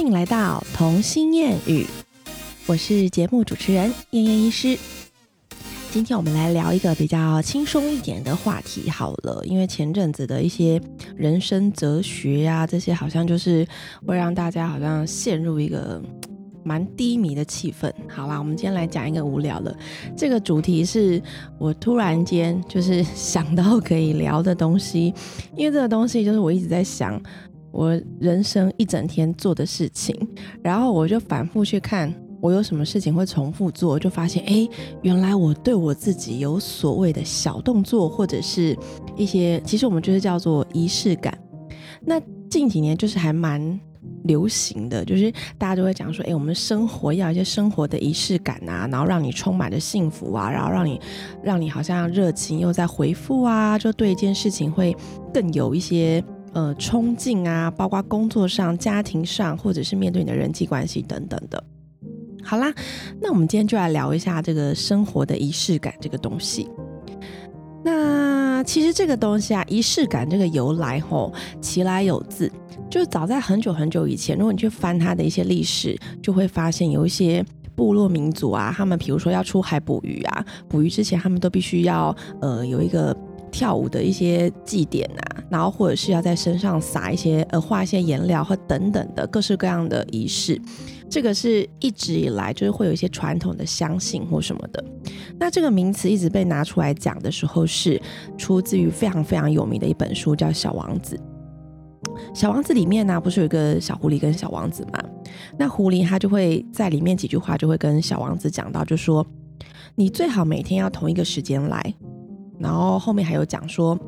欢迎来到童心谚语，我是节目主持人燕燕医师。今天我们来聊一个比较轻松一点的话题好了，因为前阵子的一些人生哲学呀，这些好像就是会让大家好像陷入一个蛮低迷的气氛。好啦，我们今天来讲一个无聊的，这个主题是我突然间就是想到可以聊的东西，因为这个东西就是我一直在想。我人生一整天做的事情，然后我就反复去看我有什么事情会重复做，就发现哎，原来我对我自己有所谓的小动作，或者是一些，其实我们就是叫做仪式感。那近几年就是还蛮流行的，就是大家都会讲说，哎，我们生活要一些生活的仪式感啊，然后让你充满着幸福啊，然后让你让你好像热情又在回复啊，就对一件事情会更有一些。呃，冲劲啊，包括工作上、家庭上，或者是面对你的人际关系等等的。好啦，那我们今天就来聊一下这个生活的仪式感这个东西。那其实这个东西啊，仪式感这个由来吼，其来有自，就早在很久很久以前，如果你去翻它的一些历史，就会发现有一些部落民族啊，他们比如说要出海捕鱼啊，捕鱼之前他们都必须要呃有一个。跳舞的一些祭典啊，然后或者是要在身上撒一些呃画一些颜料和等等的各式各样的仪式，这个是一直以来就是会有一些传统的相信或什么的。那这个名词一直被拿出来讲的时候，是出自于非常非常有名的一本书，叫《小王子》。小王子里面呢，不是有一个小狐狸跟小王子吗？那狐狸他就会在里面几句话就会跟小王子讲到，就说你最好每天要同一个时间来。然后后面还有讲说，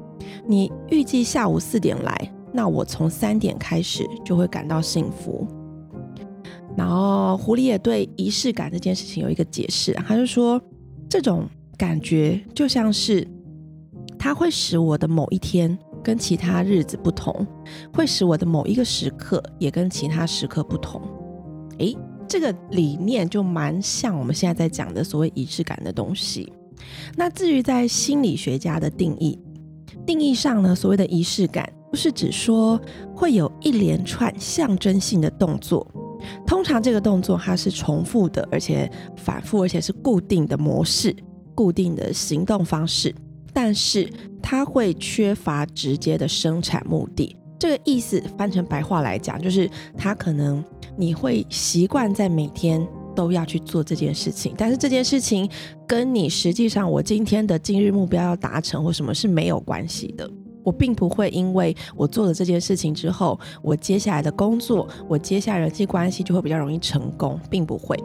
你预计下午四点来，那我从三点开始就会感到幸福。然后狐狸也对仪式感这件事情有一个解释，他就说这种感觉就像是它会使我的某一天跟其他日子不同，会使我的某一个时刻也跟其他时刻不同。诶，这个理念就蛮像我们现在在讲的所谓仪式感的东西。那至于在心理学家的定义，定义上呢，所谓的仪式感，不是指说会有一连串象征性的动作，通常这个动作它是重复的，而且反复，而且是固定的模式、固定的行动方式，但是它会缺乏直接的生产目的。这个意思翻成白话来讲，就是它可能你会习惯在每天。都要去做这件事情，但是这件事情跟你实际上我今天的今日目标要达成或什么是没有关系的。我并不会因为我做了这件事情之后，我接下来的工作，我接下来人际关系就会比较容易成功，并不会。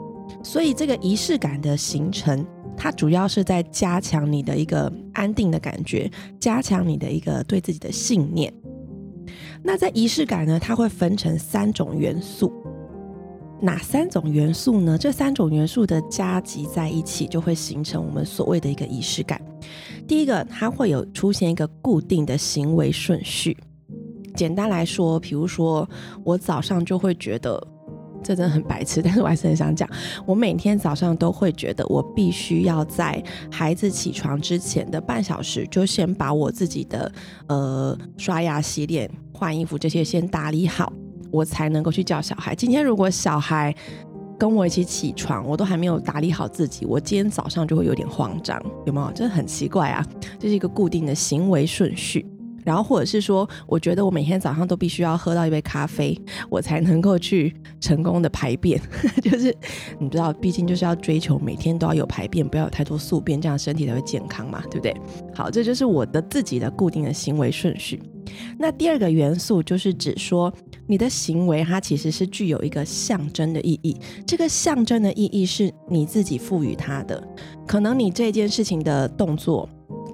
所以这个仪式感的形成，它主要是在加强你的一个安定的感觉，加强你的一个对自己的信念。那在仪式感呢，它会分成三种元素。哪三种元素呢？这三种元素的加集在一起，就会形成我们所谓的一个仪式感。第一个，它会有出现一个固定的行为顺序。简单来说，比如说我早上就会觉得，这真的很白痴，但是我还是很想讲。我每天早上都会觉得，我必须要在孩子起床之前的半小时，就先把我自己的呃刷牙、洗脸、换衣服这些先打理好。我才能够去叫小孩。今天如果小孩跟我一起起床，我都还没有打理好自己，我今天早上就会有点慌张，有没有？真的很奇怪啊！这是一个固定的行为顺序。然后或者是说，我觉得我每天早上都必须要喝到一杯咖啡，我才能够去成功的排便。就是你知道，毕竟就是要追求每天都要有排便，不要有太多宿便，这样身体才会健康嘛，对不对？好，这就是我的自己的固定的行为顺序。那第二个元素就是指说，你的行为它其实是具有一个象征的意义。这个象征的意义是你自己赋予它的。可能你这件事情的动作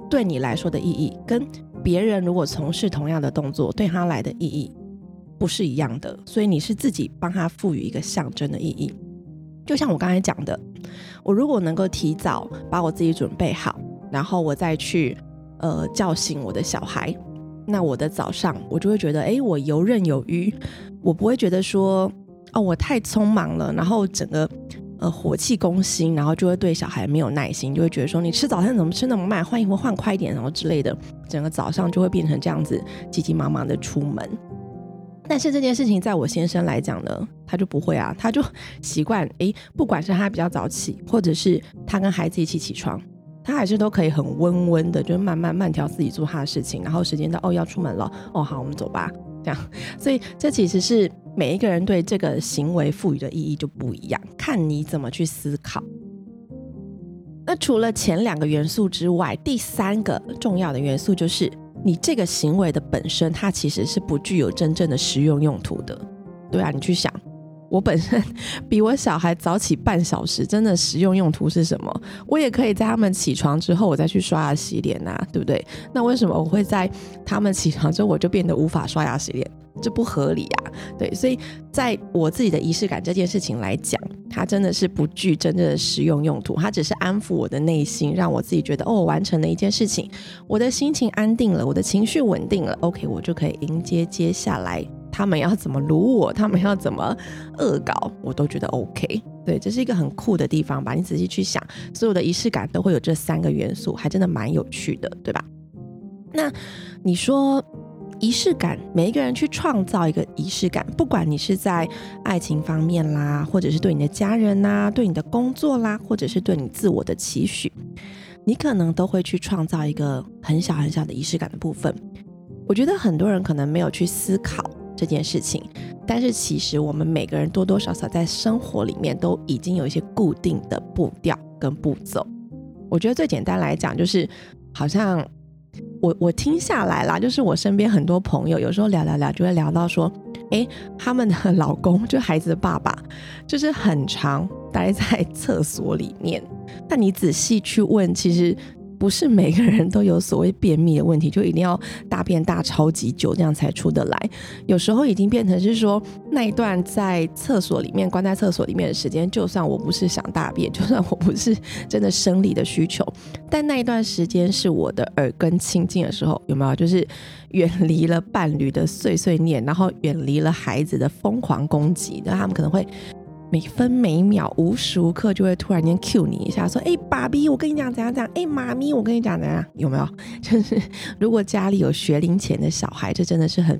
对你来说的意义跟别人如果从事同样的动作，对他来的意义不是一样的，所以你是自己帮他赋予一个象征的意义。就像我刚才讲的，我如果能够提早把我自己准备好，然后我再去呃叫醒我的小孩，那我的早上我就会觉得，哎，我游刃有余，我不会觉得说，哦，我太匆忙了，然后整个。呃，火气攻心，然后就会对小孩没有耐心，就会觉得说你吃早餐怎么吃那么慢，换衣服换快一点，然后之类的，整个早上就会变成这样子，急急忙忙的出门。但是这件事情在我先生来讲呢，他就不会啊，他就 习惯诶，不管是他比较早起，或者是他跟孩子一起起床，他还是都可以很温温的，就慢慢慢条自己做他的事情，然后时间到哦要出门了，哦好我们走吧，这样。所以这其实是每一个人对这个行为赋予的意义就不一样，看你怎么去思考。那除了前两个元素之外，第三个重要的元素就是。你这个行为的本身，它其实是不具有真正的实用用途的，对啊，你去想，我本身比我小孩早起半小时，真的实用用途是什么？我也可以在他们起床之后，我再去刷牙洗脸呐，对不对？那为什么我会在他们起床之后，我就变得无法刷牙洗脸？这不合理啊！对，所以在我自己的仪式感这件事情来讲，它真的是不具真正的实用用途，它只是安抚我的内心，让我自己觉得哦，完成了一件事情，我的心情安定了，我的情绪稳定了，OK，我就可以迎接接下来他们要怎么撸我，他们要怎么恶搞，我都觉得 OK。对，这是一个很酷的地方吧？你仔细去想，所有的仪式感都会有这三个元素，还真的蛮有趣的，对吧？那你说？仪式感，每一个人去创造一个仪式感，不管你是在爱情方面啦，或者是对你的家人呐，对你的工作啦，或者是对你自我的期许，你可能都会去创造一个很小很小的仪式感的部分。我觉得很多人可能没有去思考这件事情，但是其实我们每个人多多少少在生活里面都已经有一些固定的步调跟步骤。我觉得最简单来讲，就是好像。我我听下来啦，就是我身边很多朋友，有时候聊聊聊，就会聊到说，哎，他们的老公，就孩子的爸爸，就是很常待在厕所里面。但你仔细去问，其实。不是每个人都有所谓便秘的问题，就一定要大便大超级久，这样才出得来。有时候已经变成是说，那一段在厕所里面关在厕所里面的时间，就算我不是想大便，就算我不是真的生理的需求，但那一段时间是我的耳根清净的时候，有没有？就是远离了伴侣的碎碎念，然后远离了孩子的疯狂攻击，那他们可能会。每分每秒、无时无刻就会突然间 cue 你一下，说：“哎，爸比，我跟你讲怎样怎样。”哎，妈咪，我跟你讲怎样，有没有？就是如果家里有学龄前的小孩，这真的是很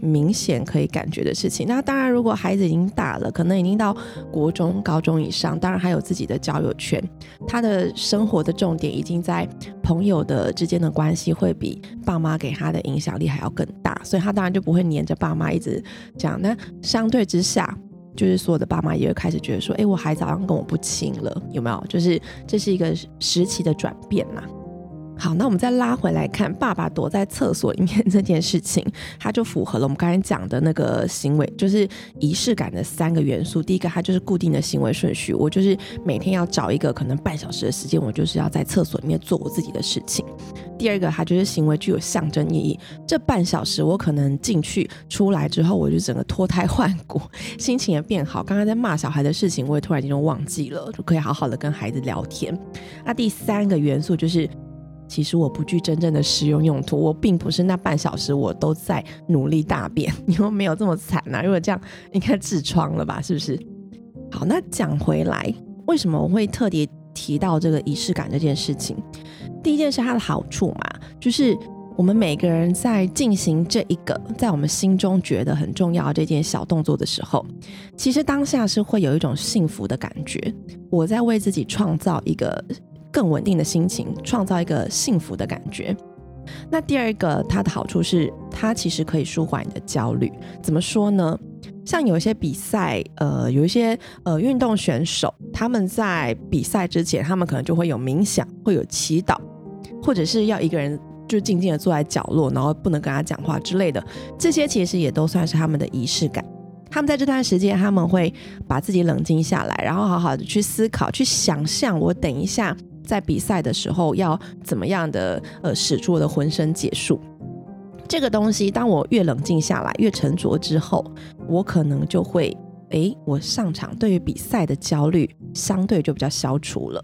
明显可以感觉的事情。那当然，如果孩子已经大了，可能已经到国中、高中以上，当然还有自己的交友圈，他的生活的重点已经在朋友的之间的关系，会比爸妈给他的影响力还要更大，所以他当然就不会黏着爸妈一直讲。那相对之下，就是所有的爸妈也会开始觉得说，哎，我孩子好像跟我不亲了，有没有？就是这是一个时期的转变嘛。好，那我们再拉回来看，爸爸躲在厕所里面这件事情，它就符合了我们刚才讲的那个行为，就是仪式感的三个元素。第一个，它就是固定的行为顺序，我就是每天要找一个可能半小时的时间，我就是要在厕所里面做我自己的事情。第二个，它就是行为具有象征意义。这半小时，我可能进去出来之后，我就整个脱胎换骨，心情也变好。刚刚在骂小孩的事情，我也突然间就忘记了，就可以好好的跟孩子聊天。那第三个元素就是，其实我不具真正的实用用途，我并不是那半小时我都在努力大便，你们没有这么惨呐。如果这样，应该痔疮了吧？是不是？好，那讲回来，为什么我会特别提到这个仪式感这件事情？第一件事它的好处嘛，就是我们每个人在进行这一个在我们心中觉得很重要这件小动作的时候，其实当下是会有一种幸福的感觉。我在为自己创造一个更稳定的心情，创造一个幸福的感觉。那第二个它的好处是，它其实可以舒缓你的焦虑。怎么说呢？像有一些比赛，呃，有一些呃运动选手，他们在比赛之前，他们可能就会有冥想，会有祈祷，或者是要一个人就静静的坐在角落，然后不能跟他讲话之类的。这些其实也都算是他们的仪式感。他们在这段时间，他们会把自己冷静下来，然后好好的去思考，去想象我等一下在比赛的时候要怎么样的呃使出我的浑身解数。这个东西，当我越冷静下来，越沉着之后，我可能就会，哎，我上场对于比赛的焦虑相对就比较消除了。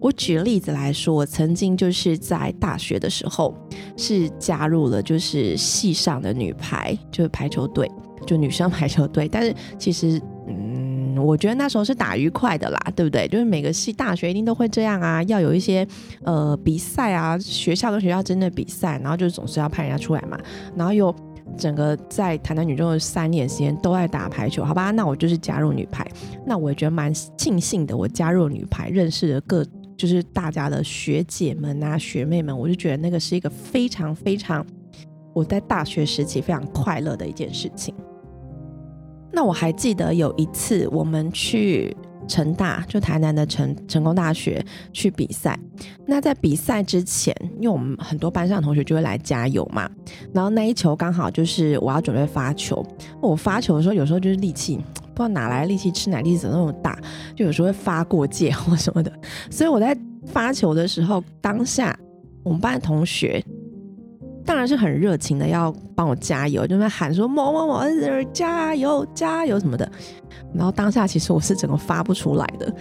我举个例子来说，我曾经就是在大学的时候是加入了就是系上的女排，就是排球队，就女生排球队，但是其实，我觉得那时候是打愉快的啦，对不对？就是每个系大学一定都会这样啊，要有一些呃比赛啊，学校跟学校之间的比赛，然后就总是要派人家出来嘛，然后又整个在台南女中的三年时间都在打排球，好吧？那我就是加入女排，那我也觉得蛮庆幸的。我加入女排，认识了各就是大家的学姐们啊、学妹们，我就觉得那个是一个非常非常我在大学时期非常快乐的一件事情。那我还记得有一次我们去。成大就台南的成成功大学去比赛，那在比赛之前，因为我们很多班上的同学就会来加油嘛，然后那一球刚好就是我要准备发球，我发球的时候有时候就是力气不知道哪来的力气，吃奶力怎么那么大，就有时候会发过界或什么的，所以我在发球的时候，当下我们班的同学。当然是很热情的，要帮我加油，就在喊说某某某加油加油什么的。然后当下其实我是整个发不出来的，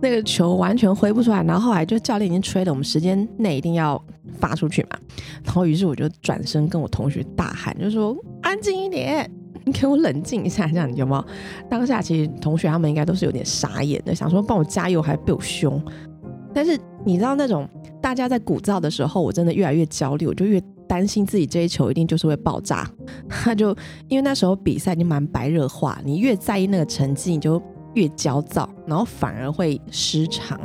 那个球完全挥不出来。然后后来就教练已经吹了，我们时间内一定要发出去嘛。然后于是我就转身跟我同学大喊，就说安静一点，你给我冷静一下，这样有没有？当下其实同学他们应该都是有点傻眼的，想说帮我加油还被我凶。但是你知道那种大家在鼓噪的时候，我真的越来越焦虑，我就越。担心自己这一球一定就是会爆炸，他就因为那时候比赛已经蛮白热化，你越在意那个成绩，你就越焦躁，然后反而会失常。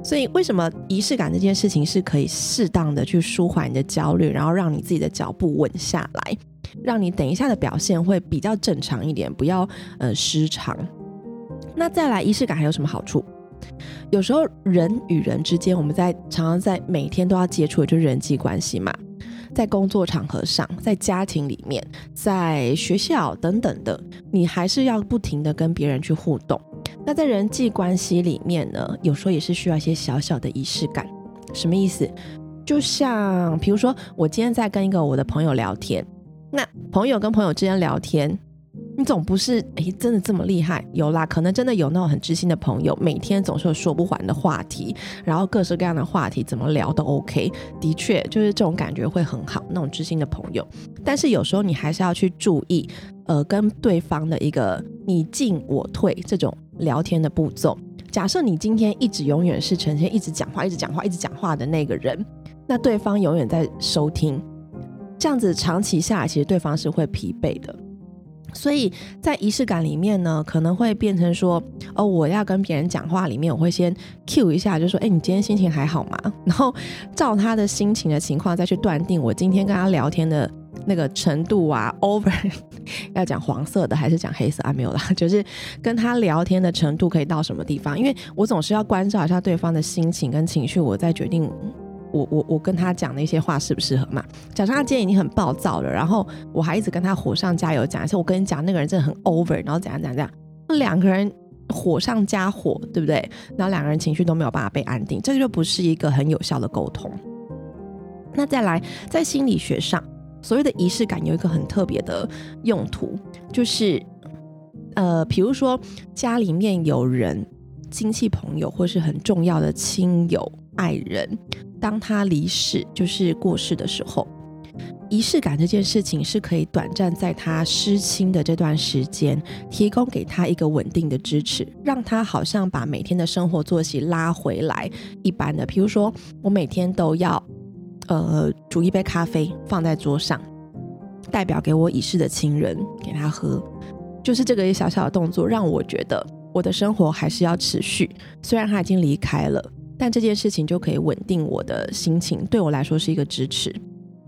所以为什么仪式感这件事情是可以适当的去舒缓你的焦虑，然后让你自己的脚步稳下来，让你等一下的表现会比较正常一点，不要呃失常。那再来仪式感还有什么好处？有时候人与人之间，我们在常常在每天都要接触的就是人际关系嘛。在工作场合上，在家庭里面，在学校等等的，你还是要不停的跟别人去互动。那在人际关系里面呢，有时候也是需要一些小小的仪式感。什么意思？就像比如说，我今天在跟一个我的朋友聊天，那朋友跟朋友之间聊天。你总不是哎，真的这么厉害？有啦，可能真的有那种很知心的朋友，每天总是有说不完的话题，然后各式各样的话题怎么聊都 OK。的确，就是这种感觉会很好，那种知心的朋友。但是有时候你还是要去注意，呃，跟对方的一个你进我退这种聊天的步骤。假设你今天一直永远是呈现一直讲话、一直讲话、一直讲话的那个人，那对方永远在收听，这样子长期下来，其实对方是会疲惫的。所以在仪式感里面呢，可能会变成说，哦，我要跟别人讲话里面，我会先 cue 一下，就说，哎，你今天心情还好吗？然后照他的心情的情况再去断定我今天跟他聊天的那个程度啊，over 要讲黄色的还是讲黑色啊？没有啦，就是跟他聊天的程度可以到什么地方？因为我总是要关照一下对方的心情跟情绪，我再决定。我我我跟他讲那些话适不适合嘛？假设他今天已经很暴躁了，然后我还一直跟他火上加油讲一下，我跟你讲那个人真的很 over，然后怎样怎样怎样，那两个人火上加火，对不对？然后两个人情绪都没有办法被安定，这就不是一个很有效的沟通。那再来，在心理学上，所谓的仪式感有一个很特别的用途，就是呃，比如说家里面有人、亲戚朋友或是很重要的亲友、爱人。当他离世，就是过世的时候，仪式感这件事情是可以短暂在他失亲的这段时间，提供给他一个稳定的支持，让他好像把每天的生活作息拉回来一般的。比如说，我每天都要，呃，煮一杯咖啡放在桌上，代表给我已逝的亲人给他喝，就是这个小小的动作，让我觉得我的生活还是要持续，虽然他已经离开了。但这件事情就可以稳定我的心情，对我来说是一个支持。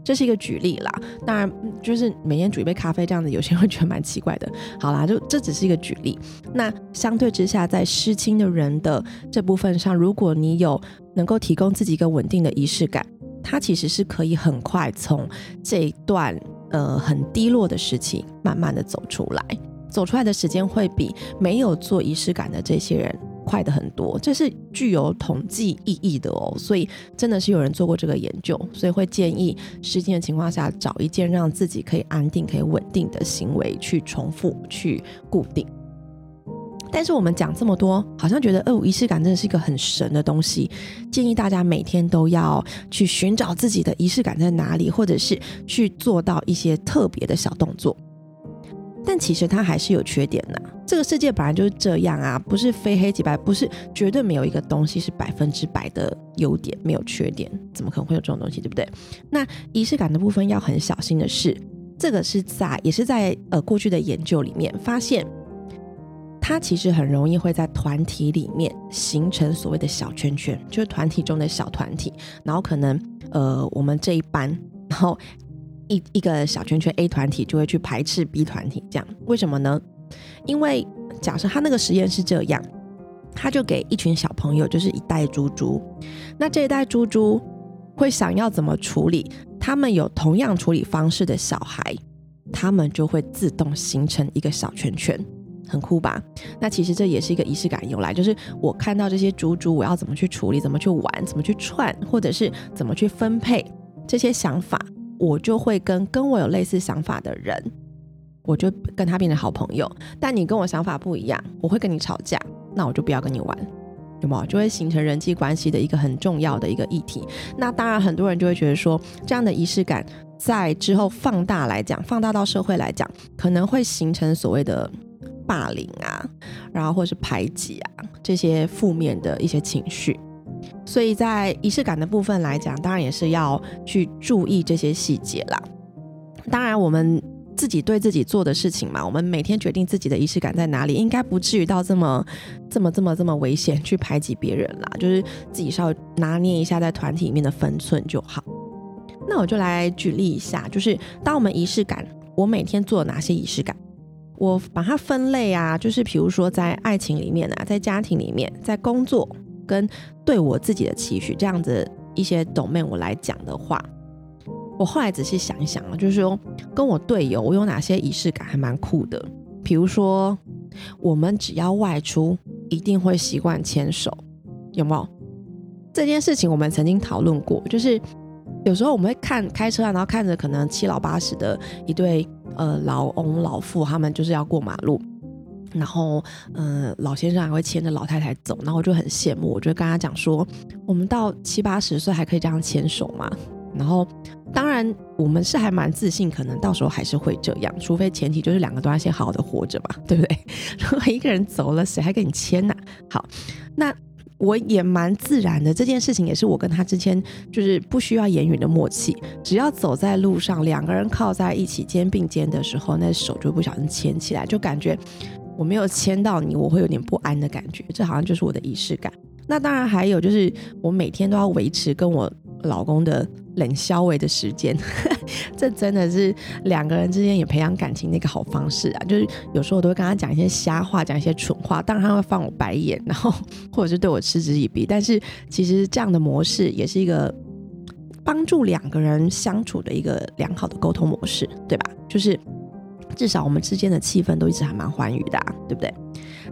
这是一个举例啦，当然就是每天煮一杯咖啡这样子，有些人会觉得蛮奇怪的。好啦，就这只是一个举例。那相对之下，在失亲的人的这部分上，如果你有能够提供自己一个稳定的仪式感，它其实是可以很快从这一段呃很低落的时期慢慢的走出来，走出来的时间会比没有做仪式感的这些人。快的很多，这是具有统计意义的哦，所以真的是有人做过这个研究，所以会建议失禁的情况下找一件让自己可以安定、可以稳定的行为去重复、去固定。但是我们讲这么多，好像觉得哦，仪式感真的是一个很神的东西，建议大家每天都要去寻找自己的仪式感在哪里，或者是去做到一些特别的小动作。但其实它还是有缺点的。这个世界本来就是这样啊，不是非黑即白，不是绝对没有一个东西是百分之百的优点，没有缺点，怎么可能会有这种东西，对不对？那仪式感的部分要很小心的是，这个是在也是在呃过去的研究里面发现，它其实很容易会在团体里面形成所谓的小圈圈，就是团体中的小团体，然后可能呃我们这一班，然后一一个小圈圈 A 团体就会去排斥 B 团体，这样为什么呢？因为假设他那个实验是这样，他就给一群小朋友就是一袋猪猪，那这一袋猪猪会想要怎么处理？他们有同样处理方式的小孩，他们就会自动形成一个小圈圈，很酷吧？那其实这也是一个仪式感由来，就是我看到这些猪猪，我要怎么去处理，怎么去玩，怎么去串，或者是怎么去分配这些想法，我就会跟跟我有类似想法的人，我就跟他变成好朋友。但你跟我想法不一样，我会跟你吵架，那我就不要跟你玩。有没有就会形成人际关系的一个很重要的一个议题？那当然，很多人就会觉得说，这样的仪式感在之后放大来讲，放大到社会来讲，可能会形成所谓的霸凌啊，然后或是排挤啊这些负面的一些情绪。所以在仪式感的部分来讲，当然也是要去注意这些细节啦。当然，我们。自己对自己做的事情嘛，我们每天决定自己的仪式感在哪里，应该不至于到这么、这么、这么、这么危险去排挤别人啦。就是自己稍微拿捏一下在团体里面的分寸就好。那我就来举例一下，就是当我们仪式感，我每天做哪些仪式感，我把它分类啊，就是比如说在爱情里面啊，在家庭里面，在工作跟对我自己的期许这样子一些 domain 我来讲的话。我后来仔细想一想啊，就是说跟我队友，我有哪些仪式感还蛮酷的。比如说，我们只要外出，一定会习惯牵手，有没有？这件事情我们曾经讨论过，就是有时候我们会看开车，然后看着可能七老八十的一对呃老翁老妇，他们就是要过马路，然后嗯老先生还会牵着老太太走，然后我就很羡慕，我就跟他讲说，我们到七八十岁还可以这样牵手吗？然后，当然，我们是还蛮自信，可能到时候还是会这样，除非前提就是两个都要先好好的活着嘛，对不对？如果一个人走了，谁还跟你牵呢？好，那我也蛮自然的，这件事情也是我跟他之间就是不需要言语的默契，只要走在路上，两个人靠在一起肩并肩的时候，那手就不小心牵起来，就感觉我没有牵到你，我会有点不安的感觉，这好像就是我的仪式感。那当然还有就是，我每天都要维持跟我老公的。冷消维的时间，这真的是两个人之间也培养感情的一个好方式啊！就是有时候我都会跟他讲一些瞎话，讲一些蠢话，当然他会翻我白眼，然后 或者是对我嗤之以鼻。但是其实这样的模式也是一个帮助两个人相处的一个良好的沟通模式，对吧？就是至少我们之间的气氛都一直还蛮欢愉的，对不对？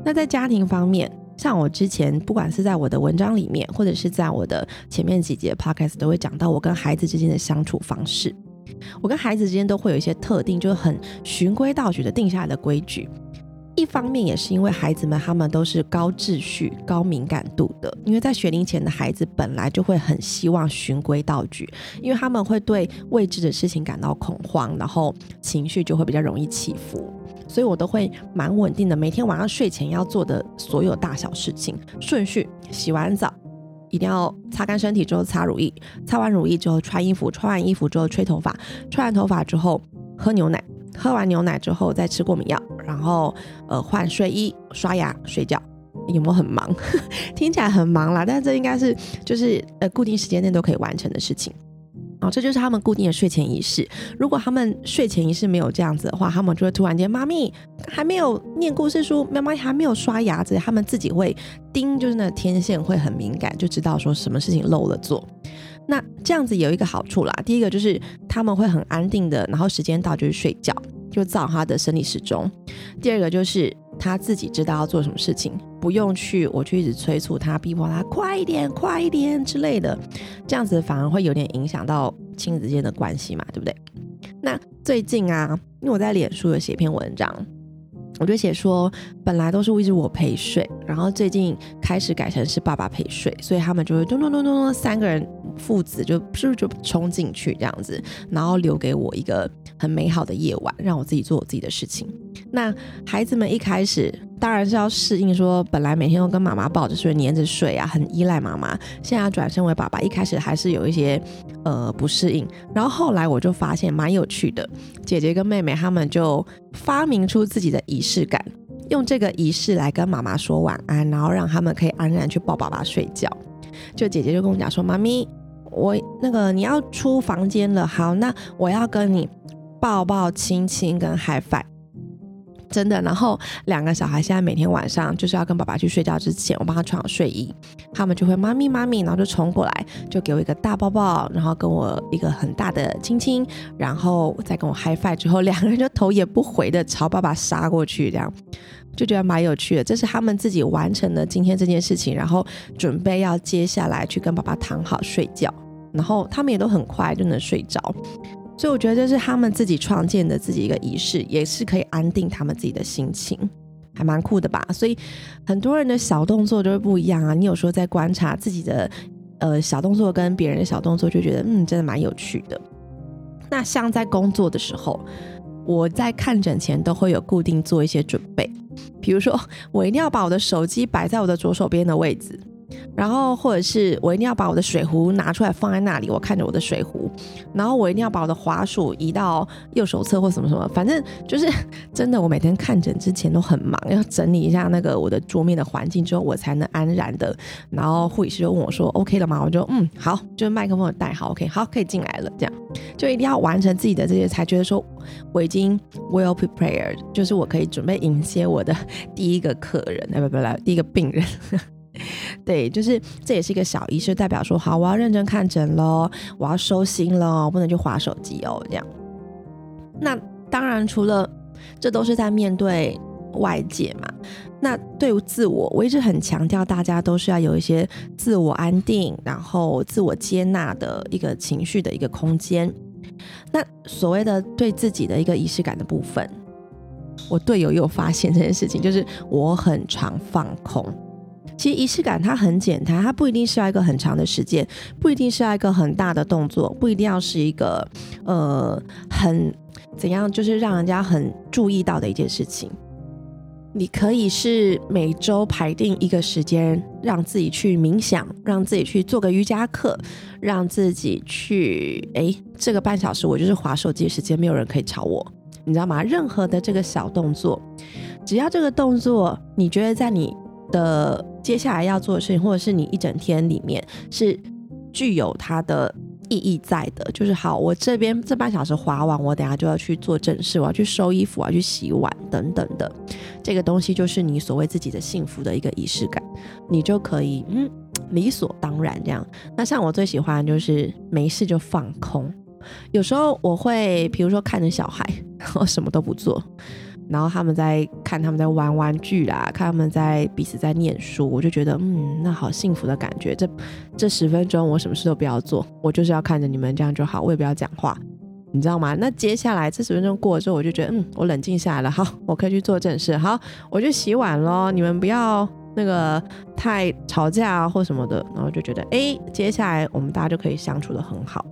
那在家庭方面。像我之前，不管是在我的文章里面，或者是在我的前面几节 podcast 都会讲到我跟孩子之间的相处方式。我跟孩子之间都会有一些特定，就是很循规蹈矩的定下来的规矩。一方面也是因为孩子们他们都是高秩序、高敏感度的，因为在学龄前的孩子本来就会很希望循规蹈矩，因为他们会对未知的事情感到恐慌，然后情绪就会比较容易起伏。所以我都会蛮稳定的，每天晚上睡前要做的所有大小事情顺序：洗完澡一定要擦干身体之后擦乳液，擦完乳液之后穿衣服，穿完衣服之后吹头发，吹完头发之后喝牛奶，喝完牛奶之后再吃过敏药，然后呃换睡衣、刷牙、睡觉。有没有很忙？听起来很忙啦，但这应该是就是呃固定时间内都可以完成的事情。哦，这就是他们固定的睡前仪式。如果他们睡前仪式没有这样子的话，他们就会突然间，妈咪还没有念故事书，妈妈还没有刷牙子，他们自己会叮，就是那天线会很敏感，就知道说什么事情漏了做。那这样子有一个好处啦，第一个就是他们会很安定的，然后时间到就是睡觉，就造他的生理时钟。第二个就是他自己知道要做什么事情，不用去我去一直催促他，逼迫他快一点、快一点之类的，这样子反而会有点影响到亲子间的关系嘛，对不对？那最近啊，因为我在脸书有写篇文章。我就写说，本来都是一直我陪睡，然后最近开始改成是爸爸陪睡，所以他们就会咚咚咚咚咚，三个人父子就不是就冲进去这样子，然后留给我一个很美好的夜晚，让我自己做我自己的事情。那孩子们一开始当然是要适应，说本来每天都跟妈妈抱着睡、黏着睡啊，很依赖妈妈。现在转身为爸爸，一开始还是有一些呃不适应。然后后来我就发现蛮有趣的，姐姐跟妹妹他们就发明出自己的仪式感，用这个仪式来跟妈妈说晚安，然后让他们可以安然去抱爸爸睡觉。就姐姐就跟我讲说：“妈咪，我那个你要出房间了，好，那我要跟你抱抱、亲亲跟嗨翻。”真的，然后两个小孩现在每天晚上就是要跟爸爸去睡觉之前，我帮他穿好睡衣，他们就会妈咪妈咪，然后就冲过来，就给我一个大抱抱，然后跟我一个很大的亲亲，然后再跟我嗨 i 之后，两个人就头也不回的朝爸爸杀过去，这样就觉得蛮有趣的。这是他们自己完成了今天这件事情，然后准备要接下来去跟爸爸躺好睡觉，然后他们也都很快就能睡着。所以我觉得这是他们自己创建的自己一个仪式，也是可以安定他们自己的心情，还蛮酷的吧？所以很多人的小动作都会不一样啊。你有时候在观察自己的呃小动作跟别人的小动作，就觉得嗯，真的蛮有趣的。那像在工作的时候，我在看诊前都会有固定做一些准备，比如说我一定要把我的手机摆在我的左手边的位置。然后，或者是我一定要把我的水壶拿出来放在那里，我看着我的水壶。然后我一定要把我的滑鼠移到右手侧或什么什么，反正就是 真的，我每天看诊之前都很忙，要整理一下那个我的桌面的环境之后，我才能安然的。然后护理师就问我说：“OK 了吗？”我就嗯好，就是麦克风带好，OK 好，可以进来了。这样就一定要完成自己的这些，才觉得说我已经 well prepared，就是我可以准备迎接我的 第一个客人，哎不不来第一个病人。对，就是这也是一个小仪式，代表说好，我要认真看诊喽，我要收心喽，不能去划手机哦，这样。那当然，除了这都是在面对外界嘛。那对自我，我一直很强调，大家都是要有一些自我安定，然后自我接纳的一个情绪的一个空间。那所谓的对自己的一个仪式感的部分，我队友有发现这件事情，就是我很常放空。其实仪式感它很简单，它不一定是要一个很长的时间，不一定是要一个很大的动作，不一定要是一个呃很怎样，就是让人家很注意到的一件事情。你可以是每周排定一个时间，让自己去冥想，让自己去做个瑜伽课，让自己去哎这个半小时我就是划手机时间，没有人可以吵我，你知道吗？任何的这个小动作，只要这个动作你觉得在你的接下来要做的事情，或者是你一整天里面是具有它的意义在的，就是好，我这边这半小时划完，我等下就要去做正事，我要去收衣服，我要去洗碗等等的，这个东西就是你所谓自己的幸福的一个仪式感，你就可以嗯理所当然这样。那像我最喜欢就是没事就放空，有时候我会比如说看着小孩，我什么都不做。然后他们在看，他们在玩玩具啦，看他们在彼此在念书，我就觉得，嗯，那好幸福的感觉。这这十分钟我什么事都不要做，我就是要看着你们这样就好，我也不要讲话，你知道吗？那接下来这十分钟过了之后，我就觉得，嗯，我冷静下来了，好，我可以去做正事，好，我就洗碗喽。你们不要那个太吵架啊或什么的，然后就觉得，哎，接下来我们大家就可以相处的很好。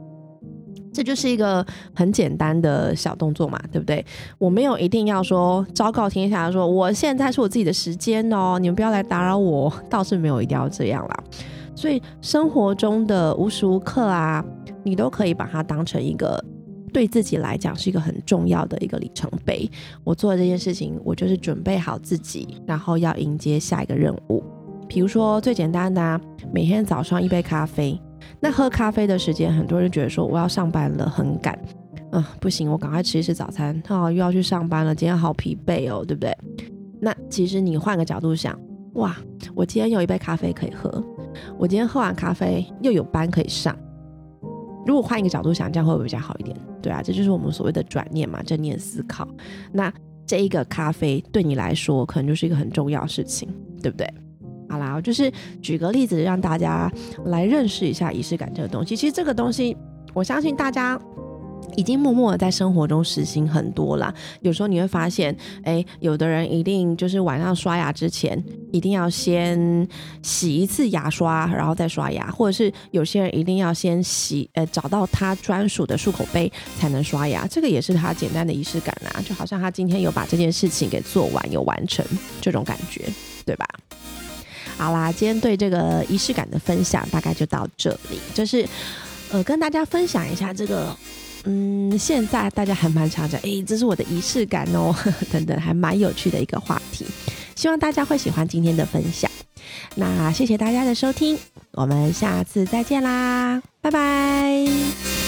这就是一个很简单的小动作嘛，对不对？我没有一定要说昭告天下说我现在是我自己的时间哦，你们不要来打扰我，倒是没有一定要这样啦。所以生活中的无时无刻啊，你都可以把它当成一个对自己来讲是一个很重要的一个里程碑。我做这件事情，我就是准备好自己，然后要迎接下一个任务。比如说最简单的，每天早上一杯咖啡。那喝咖啡的时间，很多人觉得说我要上班了，很赶，嗯，不行，我赶快吃一吃早餐，哦，又要去上班了，今天好疲惫哦，对不对？那其实你换个角度想，哇，我今天有一杯咖啡可以喝，我今天喝完咖啡又有班可以上。如果换一个角度想，这样会不会比较好一点？对啊，这就是我们所谓的转念嘛，正念思考。那这一个咖啡对你来说，可能就是一个很重要的事情，对不对？好啦，就是举个例子，让大家来认识一下仪式感这个东西。其实这个东西，我相信大家已经默默的在生活中实行很多了。有时候你会发现，哎，有的人一定就是晚上刷牙之前一定要先洗一次牙刷，然后再刷牙，或者是有些人一定要先洗，呃，找到他专属的漱口杯才能刷牙。这个也是他简单的仪式感啊，就好像他今天有把这件事情给做完，有完成这种感觉，对吧？好啦，今天对这个仪式感的分享大概就到这里，就是呃，跟大家分享一下这个。嗯，现在大家还蛮常讲，哎，这是我的仪式感哦，等等，还蛮有趣的一个话题。希望大家会喜欢今天的分享。那谢谢大家的收听，我们下次再见啦，拜拜。